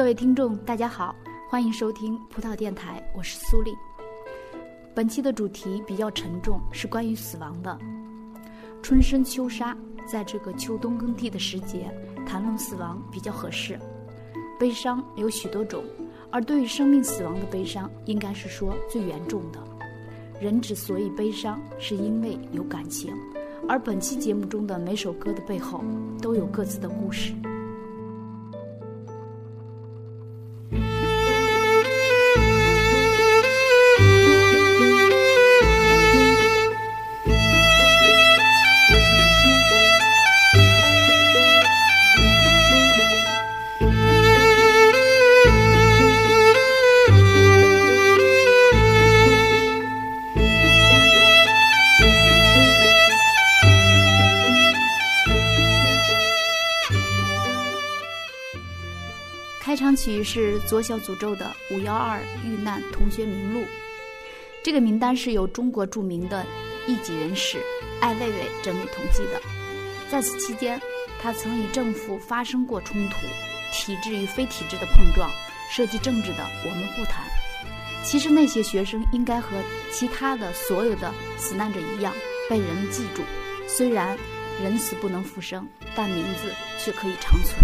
各位听众，大家好，欢迎收听葡萄电台，我是苏丽。本期的主题比较沉重，是关于死亡的。春深秋杀，在这个秋冬更替的时节，谈论死亡比较合适。悲伤有许多种，而对于生命死亡的悲伤，应该是说最严重的。人之所以悲伤，是因为有感情，而本期节目中的每首歌的背后，都有各自的故事。左小诅咒的《五幺二遇难同学名录》，这个名单是由中国著名的异己人士艾未未整理统计的。在此期间，他曾与政府发生过冲突，体制与非体制的碰撞，涉及政治的我们不谈。其实那些学生应该和其他的所有的死难者一样被人们记住，虽然人死不能复生，但名字却可以长存。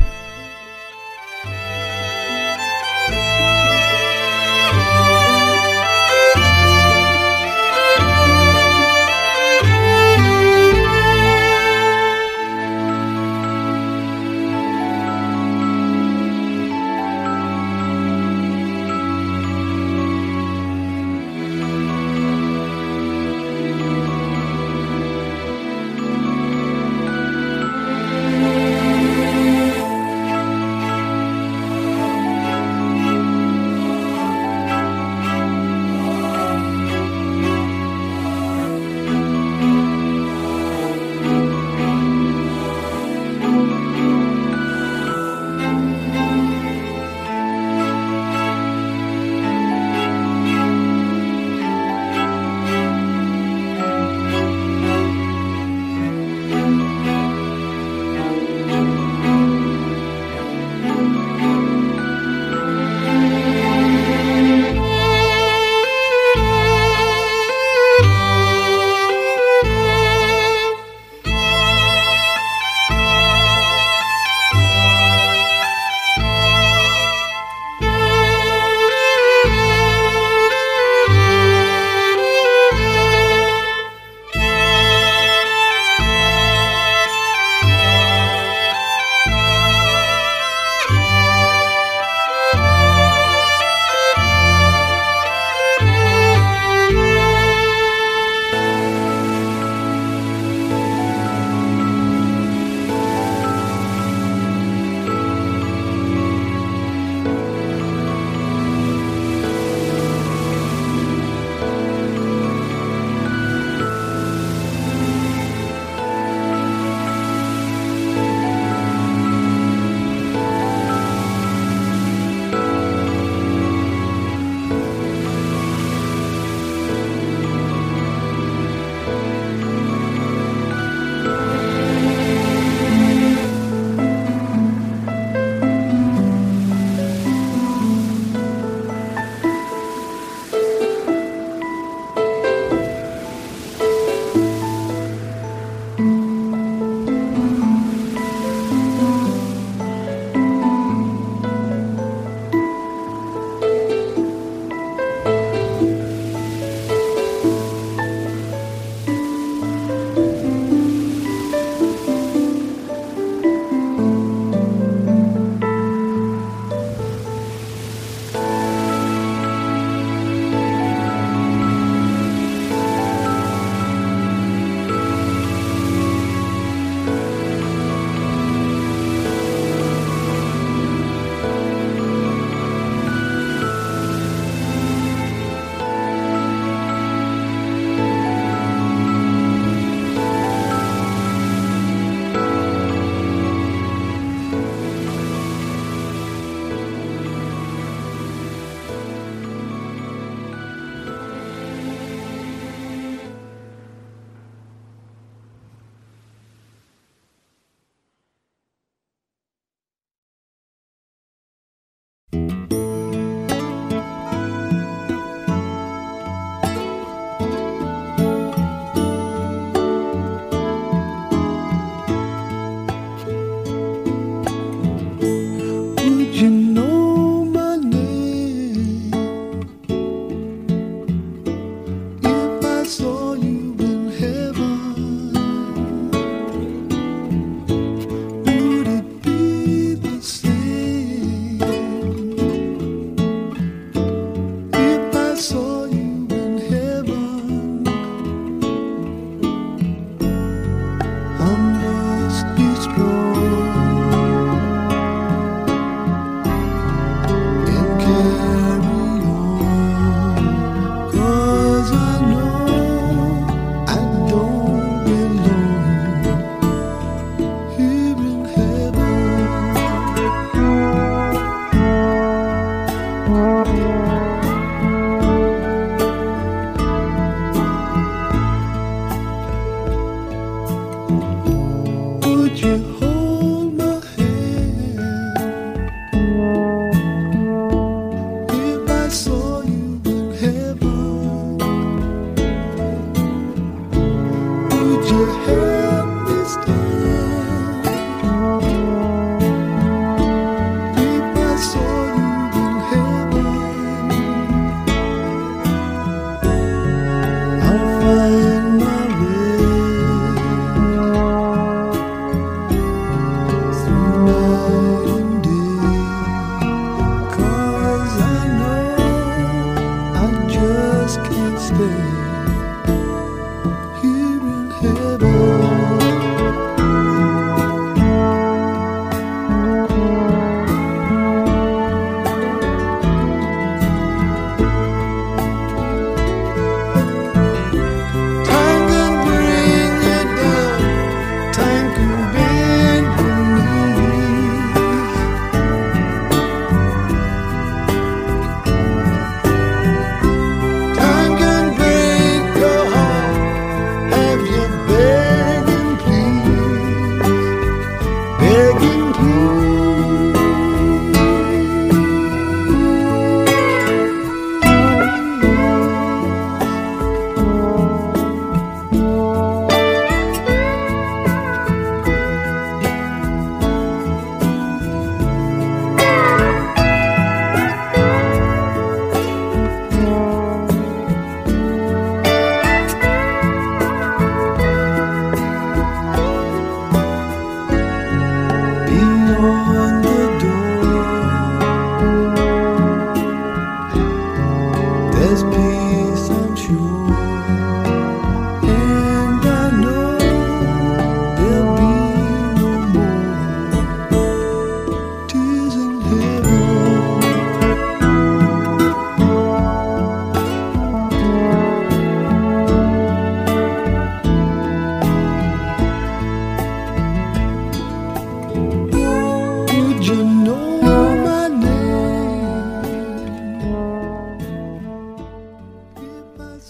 alcançou.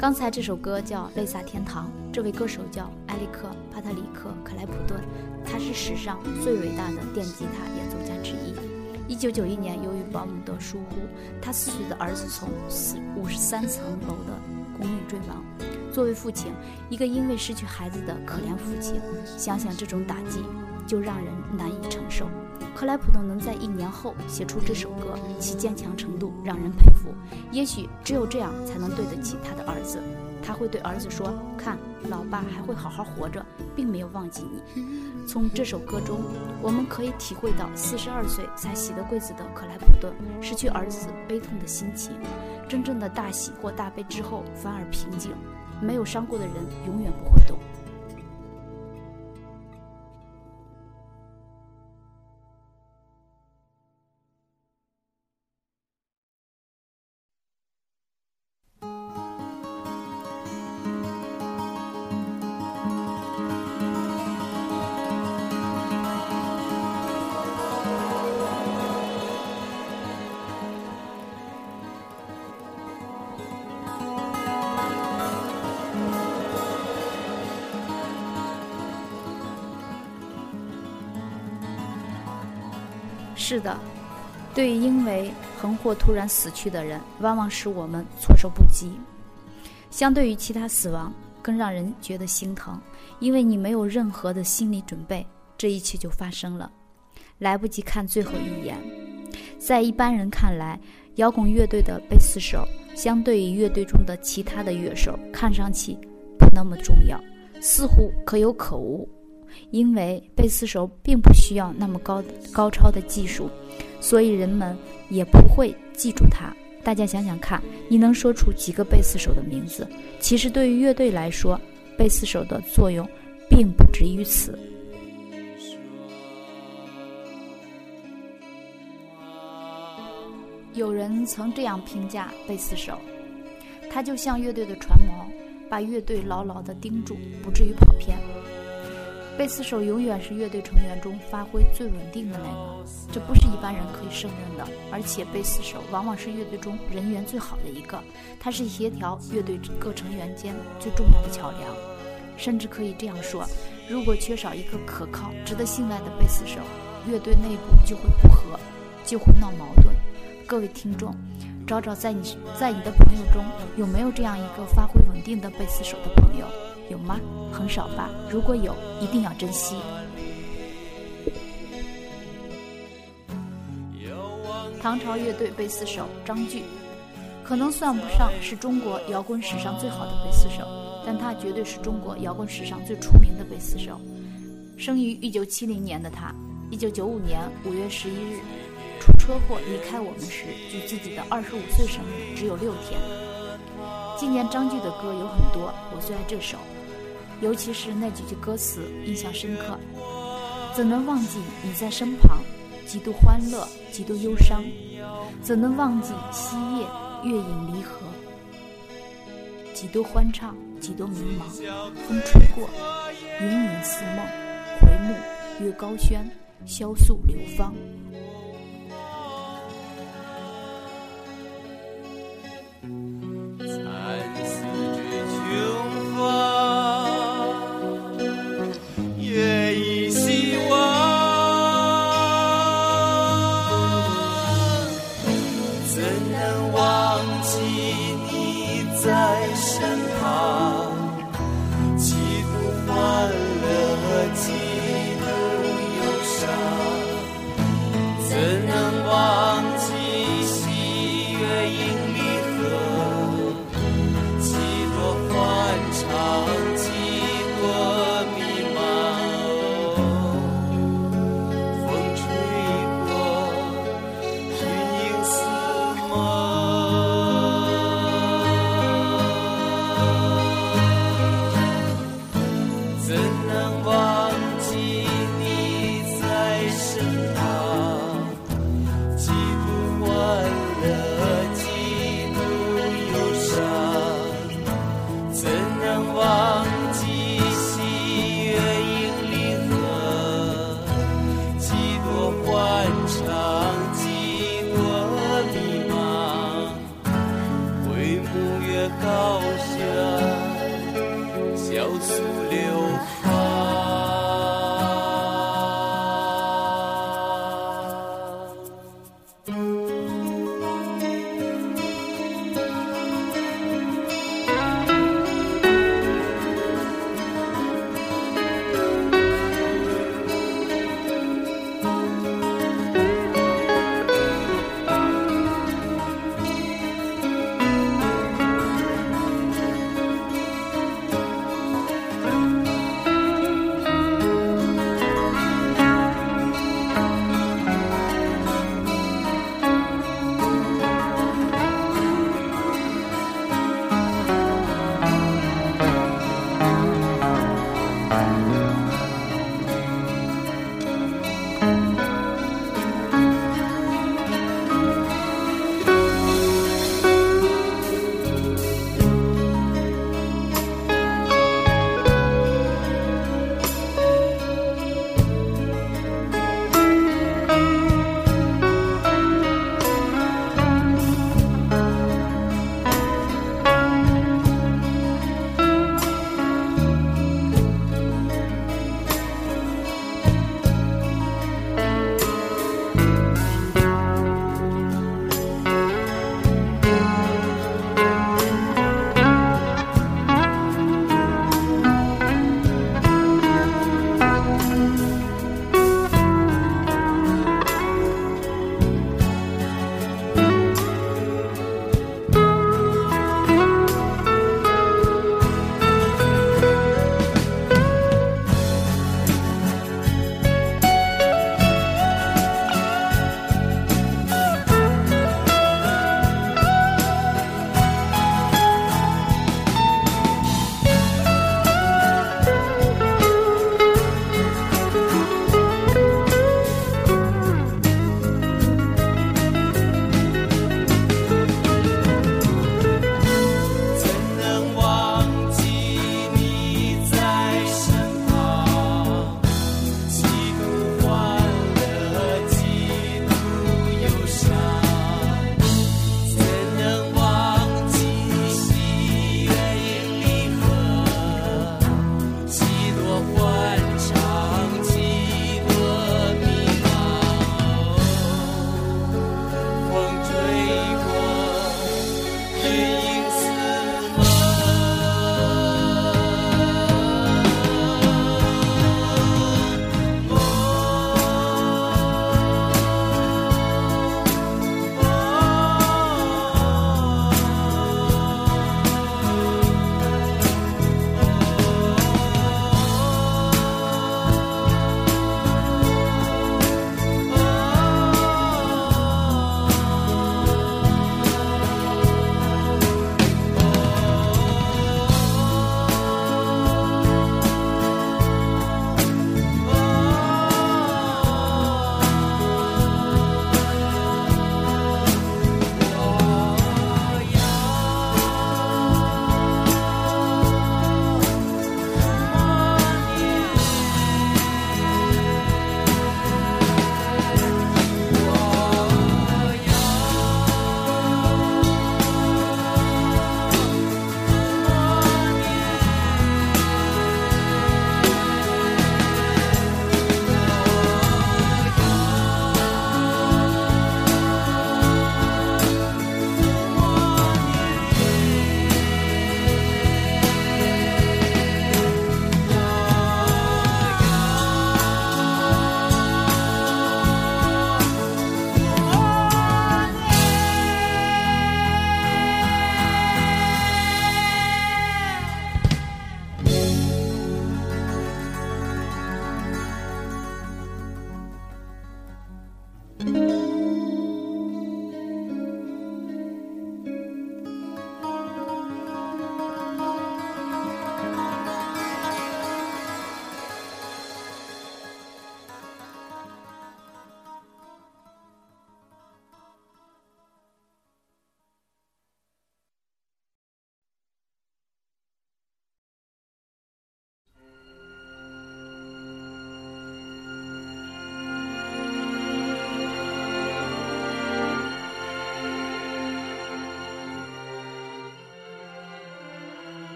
刚才这首歌叫《泪洒天堂》，这位歌手叫埃里克·帕特里克·克莱普顿，他是史上最伟大的电吉他演奏家之一。一九九一年，由于保姆的疏忽，他四岁的儿子从四五十三层楼的公寓坠亡。作为父亲，一个因为失去孩子的可怜父亲，想想这种打击，就让人难以承受。克莱普顿能在一年后写出这首歌，其坚强程度让人佩服。也许只有这样，才能对得起他的儿子。他会对儿子说：“看，老爸还会好好活着，并没有忘记你。”从这首歌中，我们可以体会到四十二岁才喜得贵子的克莱普顿失去儿子悲痛的心情。真正的大喜或大悲之后，反而平静。没有伤过的人，永远不会懂。是的，对于因为横祸突然死去的人，往往使我们措手不及。相对于其他死亡，更让人觉得心疼，因为你没有任何的心理准备，这一切就发生了，来不及看最后一眼。在一般人看来，摇滚乐队的贝斯手，相对于乐队中的其他的乐手，看上去不那么重要，似乎可有可无。因为贝斯手并不需要那么高高超的技术，所以人们也不会记住他。大家想想看，你能说出几个贝斯手的名字？其实对于乐队来说，贝斯手的作用并不止于此。有人曾这样评价贝斯手：他就像乐队的船锚，把乐队牢牢地盯住，不至于跑偏。贝斯手永远是乐队成员中发挥最稳定的那个，这不是一般人可以胜任的。而且，贝斯手往往是乐队中人缘最好的一个，他是协调乐队各成员间最重要的桥梁。甚至可以这样说：如果缺少一个可靠、值得信赖的贝斯手，乐队内部就会不和，就会闹矛盾。各位听众，找找在你在你的朋友中有没有这样一个发挥稳定的贝斯手的朋友。有吗？很少吧。如果有，一定要珍惜。唐朝乐队贝斯手张炬，可能算不上是中国摇滚史上最好的贝斯手，但他绝对是中国摇滚史上最出名的贝斯手。生于一九七零年的他，一九九五年五月十一日出车祸离开我们时，距自己的二十五岁生日只有六天。纪念张炬的歌有很多，我最爱这首。尤其是那几句歌词印象深刻，怎能忘记你在身旁？几度欢乐，几度忧伤，怎能忘记夕夜月影离合？几度欢畅，几度迷茫，风吹过，云影似梦，回目月高轩，萧素流芳。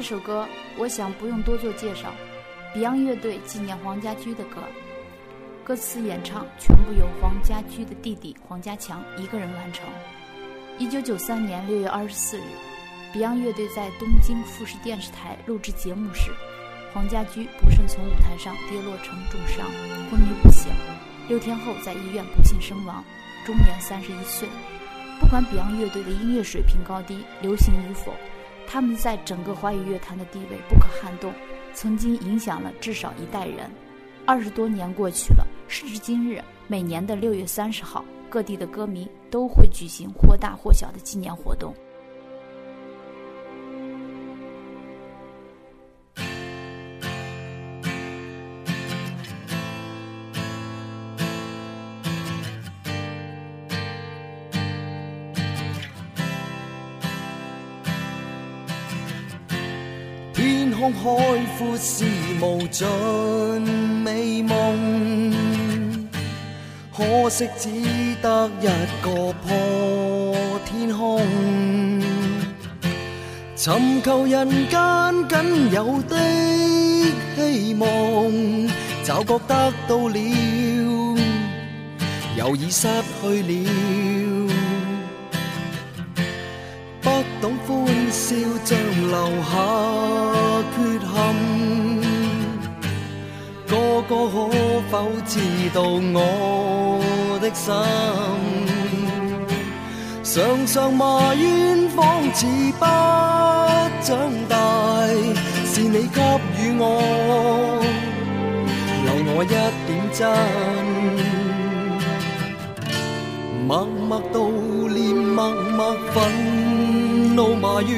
这首歌，我想不用多做介绍，Beyond 乐队纪念黄家驹的歌，歌词演唱全部由黄家驹的弟弟黄家强一个人完成。一九九三年六月二十四日，Beyond 乐队在东京富士电视台录制节目时，黄家驹不慎从舞台上跌落成重伤，昏迷不醒，六天后在医院不幸身亡，终年三十一岁。不管 Beyond 乐队的音乐水平高低，流行与否。他们在整个华语乐坛的地位不可撼动，曾经影响了至少一代人。二十多年过去了，时至今日，每年的六月三十号，各地的歌迷都会举行或大或小的纪念活动。阔是无尽美梦，可惜只得一个破天空。寻求人间仅有的希望，就觉得到了，又已失去了。不懂欢笑，像留下。个个可否知道我的心？常常埋怨方似不长大，是你给予我，留我一点真，默默悼念，默默愤怒埋怨。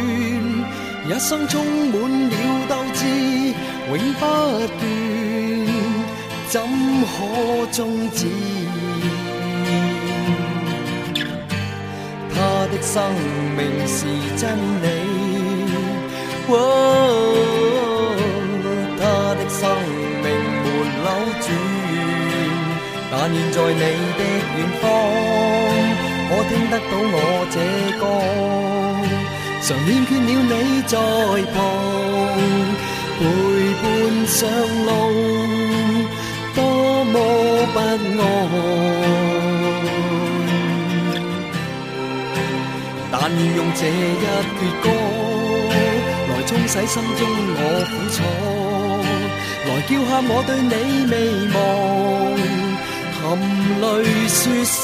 一生充满了斗志，永不断，怎可终止？他的生命是真理，他的生命没扭转，但愿在你的远方，可听得到我这歌。常欠缺了你在旁陪伴上路，么不安。但愿用这一阙歌来冲洗心中我苦楚，来叫喊我对你未忘，含泪说声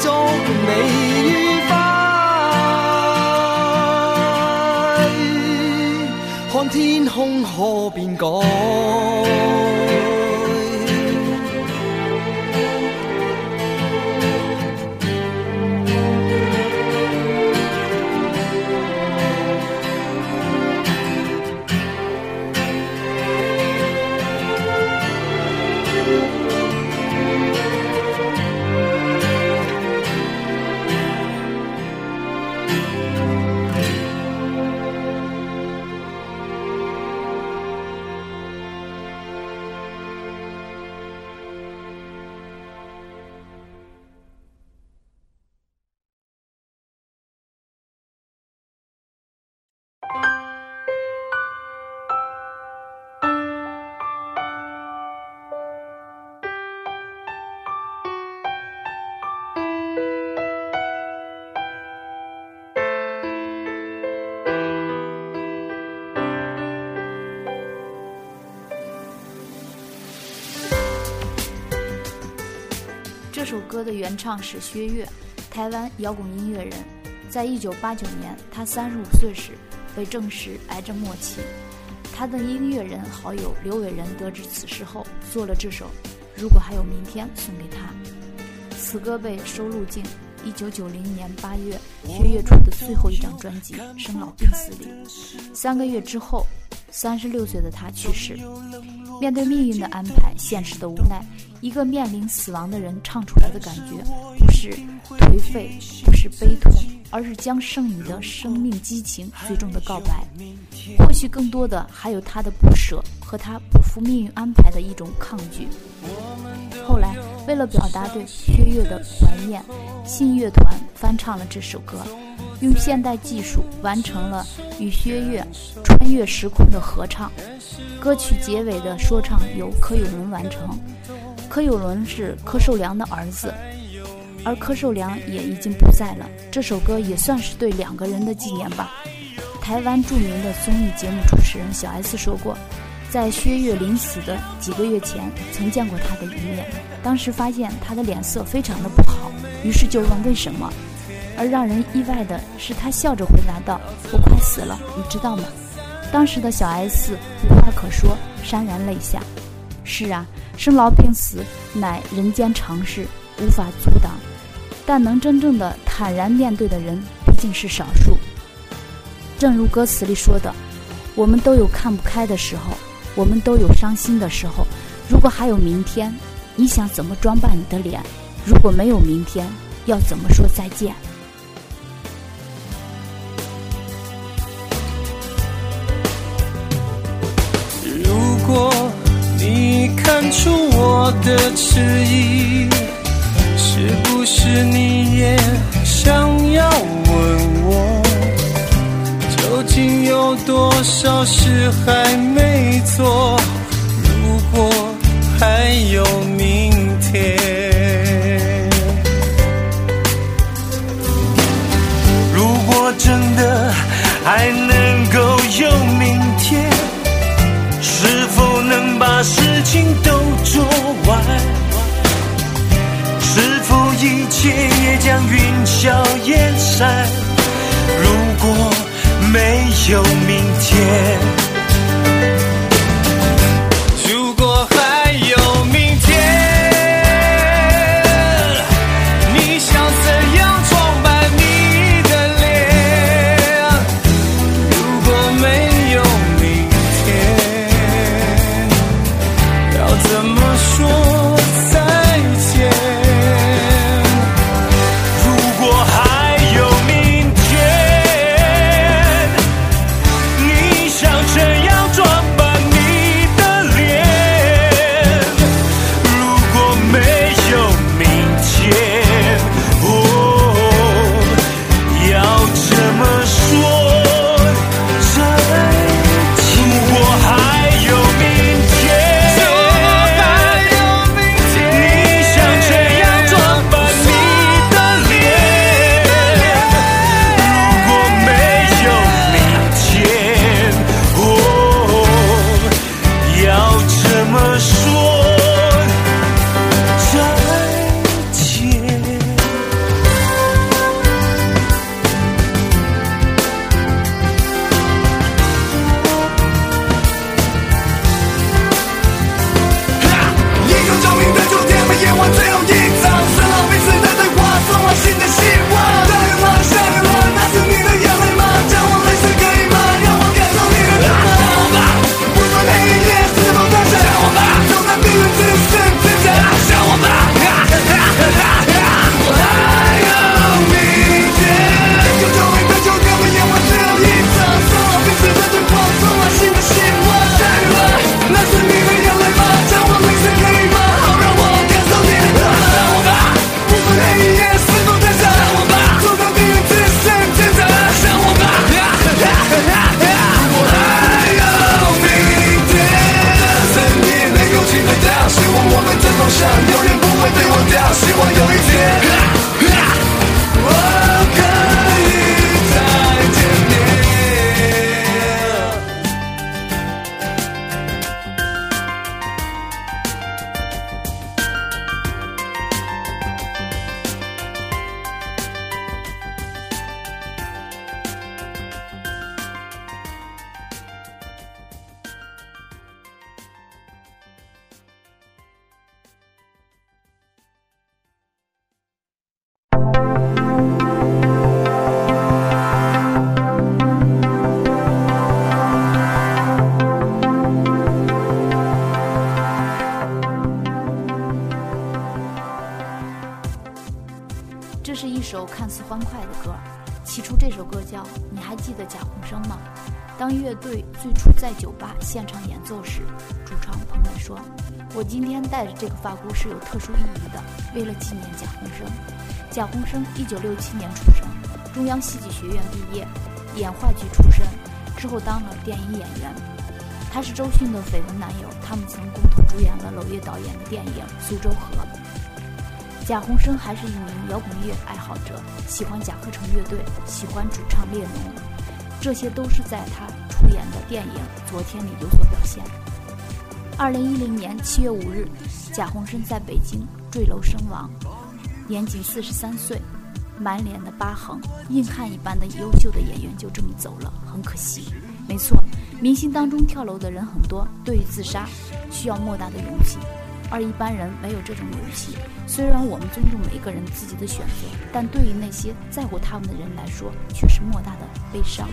祝你愉快，看天空可变改。首歌的原唱是薛岳，台湾摇滚音乐人。在一九八九年，他三十五岁时被证实癌症末期。他的音乐人好友刘伟仁得知此事后，做了这首《如果还有明天》送给他。此歌被收录进一九九零年八月薛岳出的最后一张专辑《生老病死》里。三个月之后，三十六岁的他去世。面对命运的安排，现实的无奈。一个面临死亡的人唱出来的感觉，不是颓废，不是悲痛，而是将剩余的生命激情最终的告白。或许更多的还有他的不舍和他不服命运安排的一种抗拒。后来，为了表达对薛岳的怀念，信乐团翻唱了这首歌，用现代技术完成了与薛岳穿越时空的合唱。歌曲结尾的说唱由柯有伦完成。柯有伦是柯受良的儿子，而柯受良也已经不在了。这首歌也算是对两个人的纪念吧。台湾著名的综艺节目主持人小 S 说过，在薛岳临死的几个月前，曾见过他的一面，当时发现他的脸色非常的不好，于是就问为什么。而让人意外的是，他笑着回答道：“我快死了，你知道吗？”当时的小 S 无话可说，潸然泪下。是啊。生老病死乃人间常事，无法阻挡。但能真正的坦然面对的人，毕竟是少数。正如歌词里说的：“我们都有看不开的时候，我们都有伤心的时候。如果还有明天，你想怎么装扮你的脸？如果没有明天，要怎么说再见？”看出我的迟疑，是不是你也想要问我，究竟有多少事还没做？如果还有明天，如果真的还能切也将云消烟散。如果没有明天。看似欢快的歌。起初这首歌叫《你还记得贾宏声吗》。当乐队最初在酒吧现场演奏时，主唱彭磊说：“我今天戴着这个发箍是有特殊意义的，为了纪念贾宏声。”贾宏声一九六七年出生，中央戏剧学院毕业，演话剧出身，之后当了电影演员。他是周迅的绯闻男友，他们曾共同主演了娄烨导演的电影《苏州河》。贾宏声还是一名摇滚乐爱好者，喜欢甲壳虫乐队，喜欢主唱列侬，这些都是在他出演的电影《昨天》里有所表现。二零一零年七月五日，贾宏声在北京坠楼身亡，年仅四十三岁，满脸的疤痕，硬汉一般的优秀的演员就这么走了，很可惜。没错，明星当中跳楼的人很多，对于自杀，需要莫大的勇气。而一般人没有这种勇气。虽然我们尊重每个人自己的选择，但对于那些在乎他们的人来说，却是莫大的悲伤。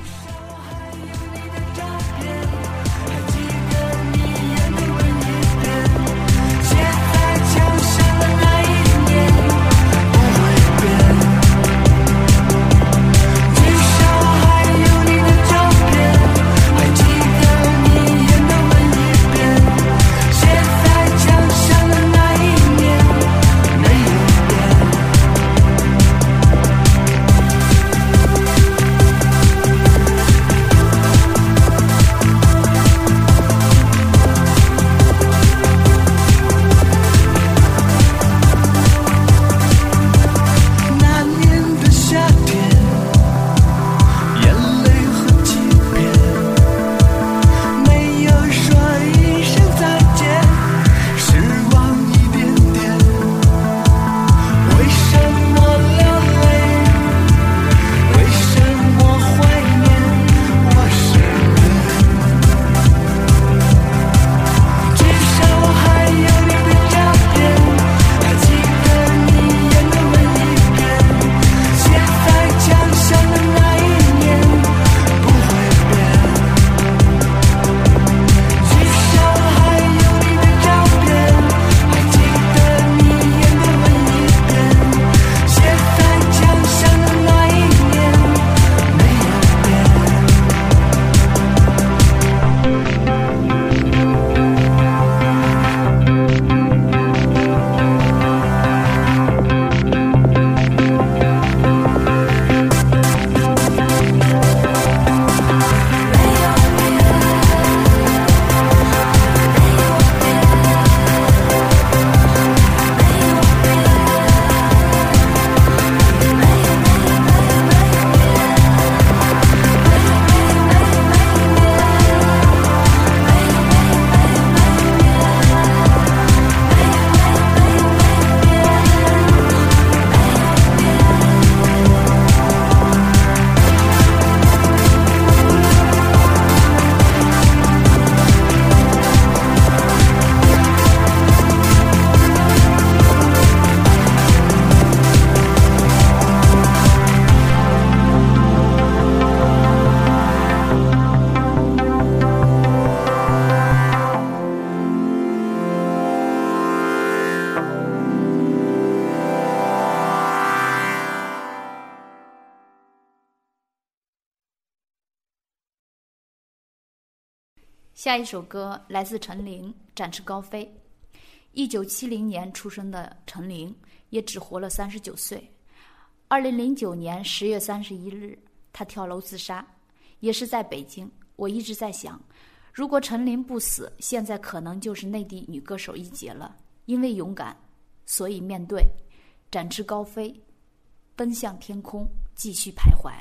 下一首歌来自陈琳，《展翅高飞》。一九七零年出生的陈琳，也只活了三十九岁。二零零九年十月三十一日，她跳楼自杀，也是在北京。我一直在想，如果陈琳不死，现在可能就是内地女歌手一姐了。因为勇敢，所以面对，展翅高飞，奔向天空，继续徘徊。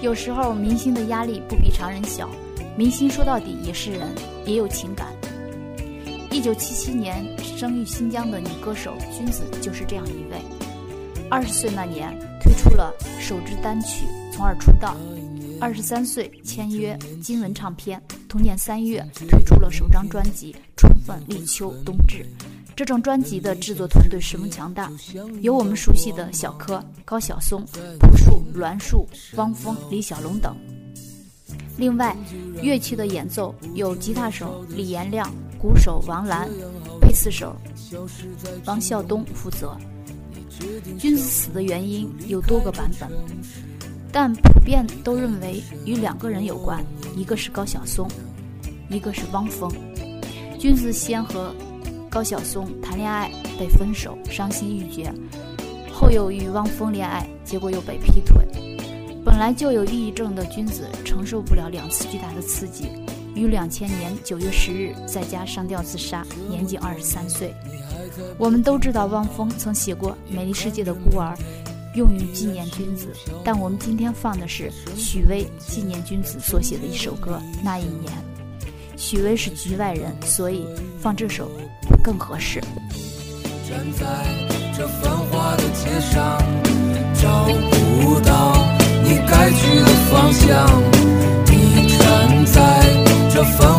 有时候明星的压力不比常人小，明星说到底也是人，也有情感。一九七七年生于新疆的女歌手君子就是这样一位。二十岁那年推出了首支单曲，从而出道。二十三岁签约金文唱片，同年三月推出了首张专辑《春分、立秋、冬至》。这张专辑的制作团队十分强大，有我们熟悉的小柯、高晓松、朴树、栾树、汪峰、李小龙等。另外，乐器的演奏有吉他手李延亮、鼓手王兰、贝斯手王孝东负责。君子死的原因有多个版本，但普遍都认为与两个人有关，一个是高晓松，一个是汪峰。君子先和。高晓松谈恋爱被分手，伤心欲绝，后又与汪峰恋爱，结果又被劈腿。本来就有抑郁症的君子承受不了两次巨大的刺激，于两千年九月十日在家上吊自杀，年仅二十三岁。我们都知道汪峰曾写过《美丽世界的孤儿》，用于纪念君子，但我们今天放的是许巍纪念君子所写的一首歌《那一年》。许巍是局外人，所以放这首。更合适。站在这繁华的街上，找不到你该去的方向。你站在这繁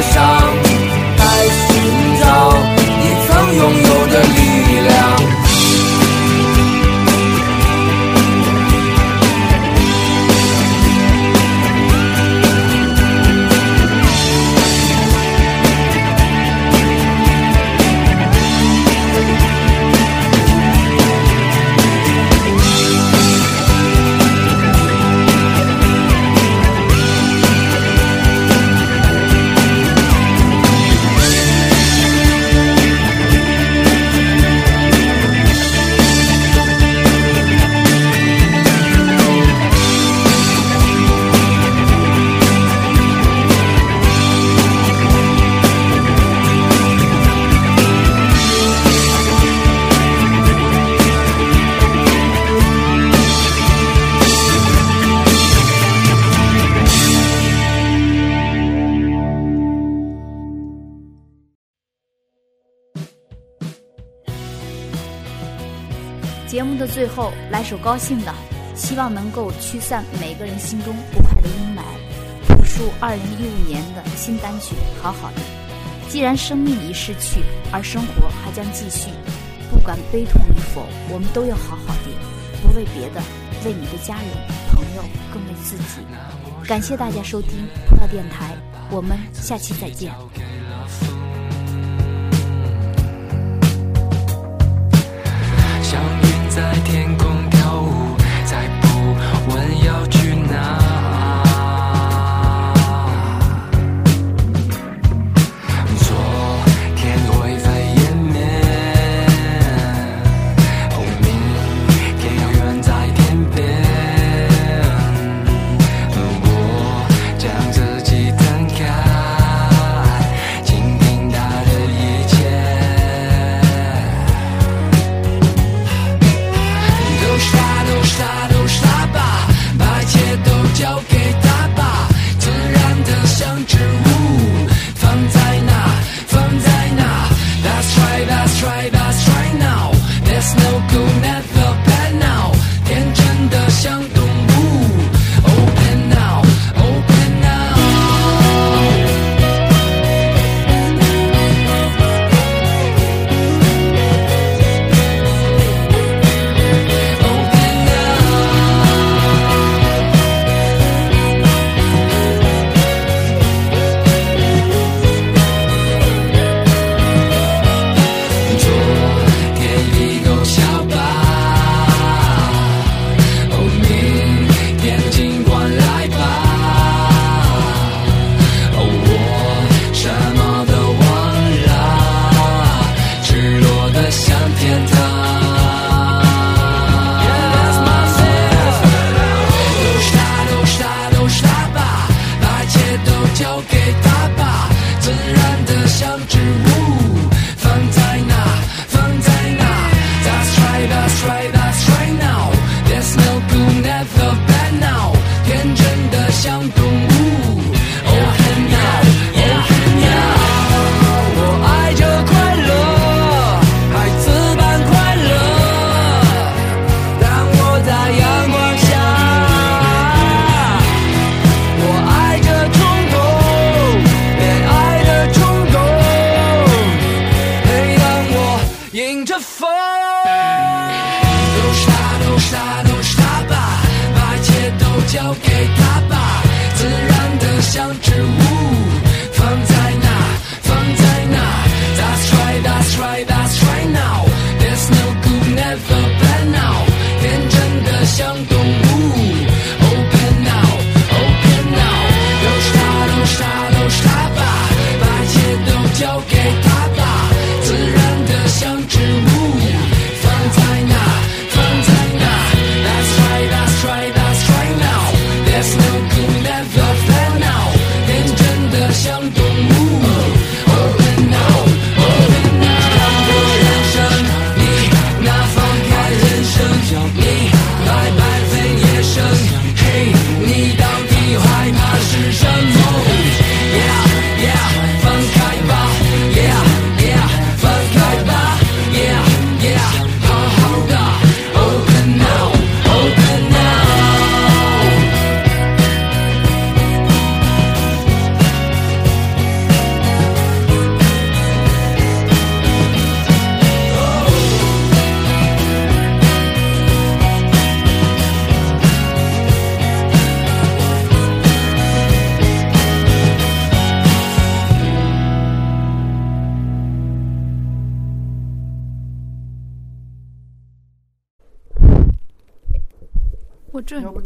节目最后来首高兴的，希望能够驱散每个人心中不快的阴霾。朴树二零一五年的新单曲《好好的》。既然生命已逝去，而生活还将继续，不管悲痛与否，我们都要好好的，不为别的，为你的家人、朋友，更为自己。感谢大家收听葡萄电台，我们下期再见。在天空。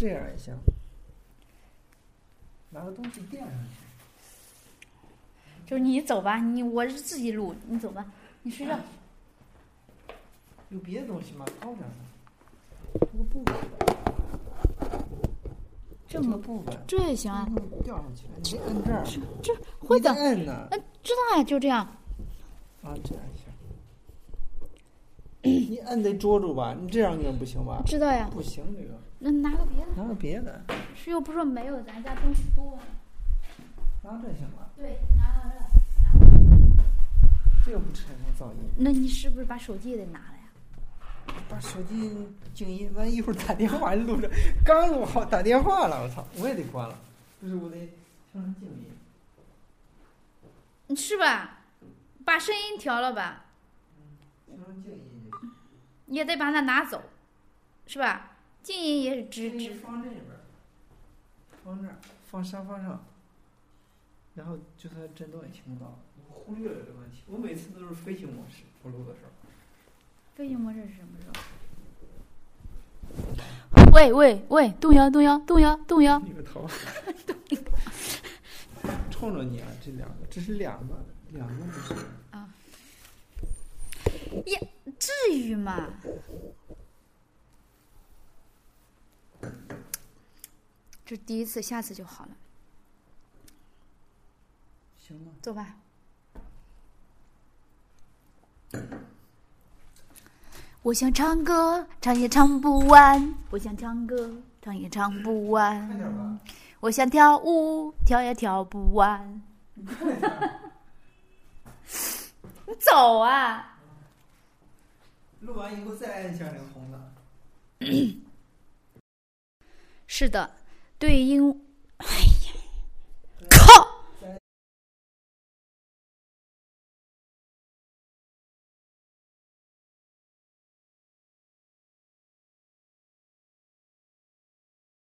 这样也行，拿个东西垫上去。就是你走吧，你我是自己录，你走吧，你睡觉。有别的东西吗？高点的。这个布，这么部分，这也行啊，吊上去了，你得摁这儿。这会的摁呢。嗯，知道呀，就这样。啊，这样行。你摁得捉住吧？你这样摁不行吧？知道呀，不行，这个那拿个别的，拿个别的，是又不是说没有，咱家东西多。拿这行了。对，拿到这。这又不产生噪音。那你是不是把手机也得拿来呀？把手机静音，完一会儿打电话录着，刚录好打电话了，我操，我也得关了，不是我得调成静音。你是吧？把声音调了吧，调成静音。也得把它拿走，是吧？静音也是吱吱。放这边儿，放这儿，放沙发上，然后就算震动也听不到。我忽略了这个问题，我每次都是飞行模式，我录的时候。飞行模式是什么时候？喂喂喂，动摇动摇动摇动摇！你个头！冲着你啊，这两个，这是两个，两个不是。至于吗？这第一次，下次就好了。行吗？走吧。我想唱歌，唱也唱不完；我想唱歌，唱也唱不完；我想跳舞，跳也跳不完。你 走啊！录完以后再按一下那个红的。是的，对应，哎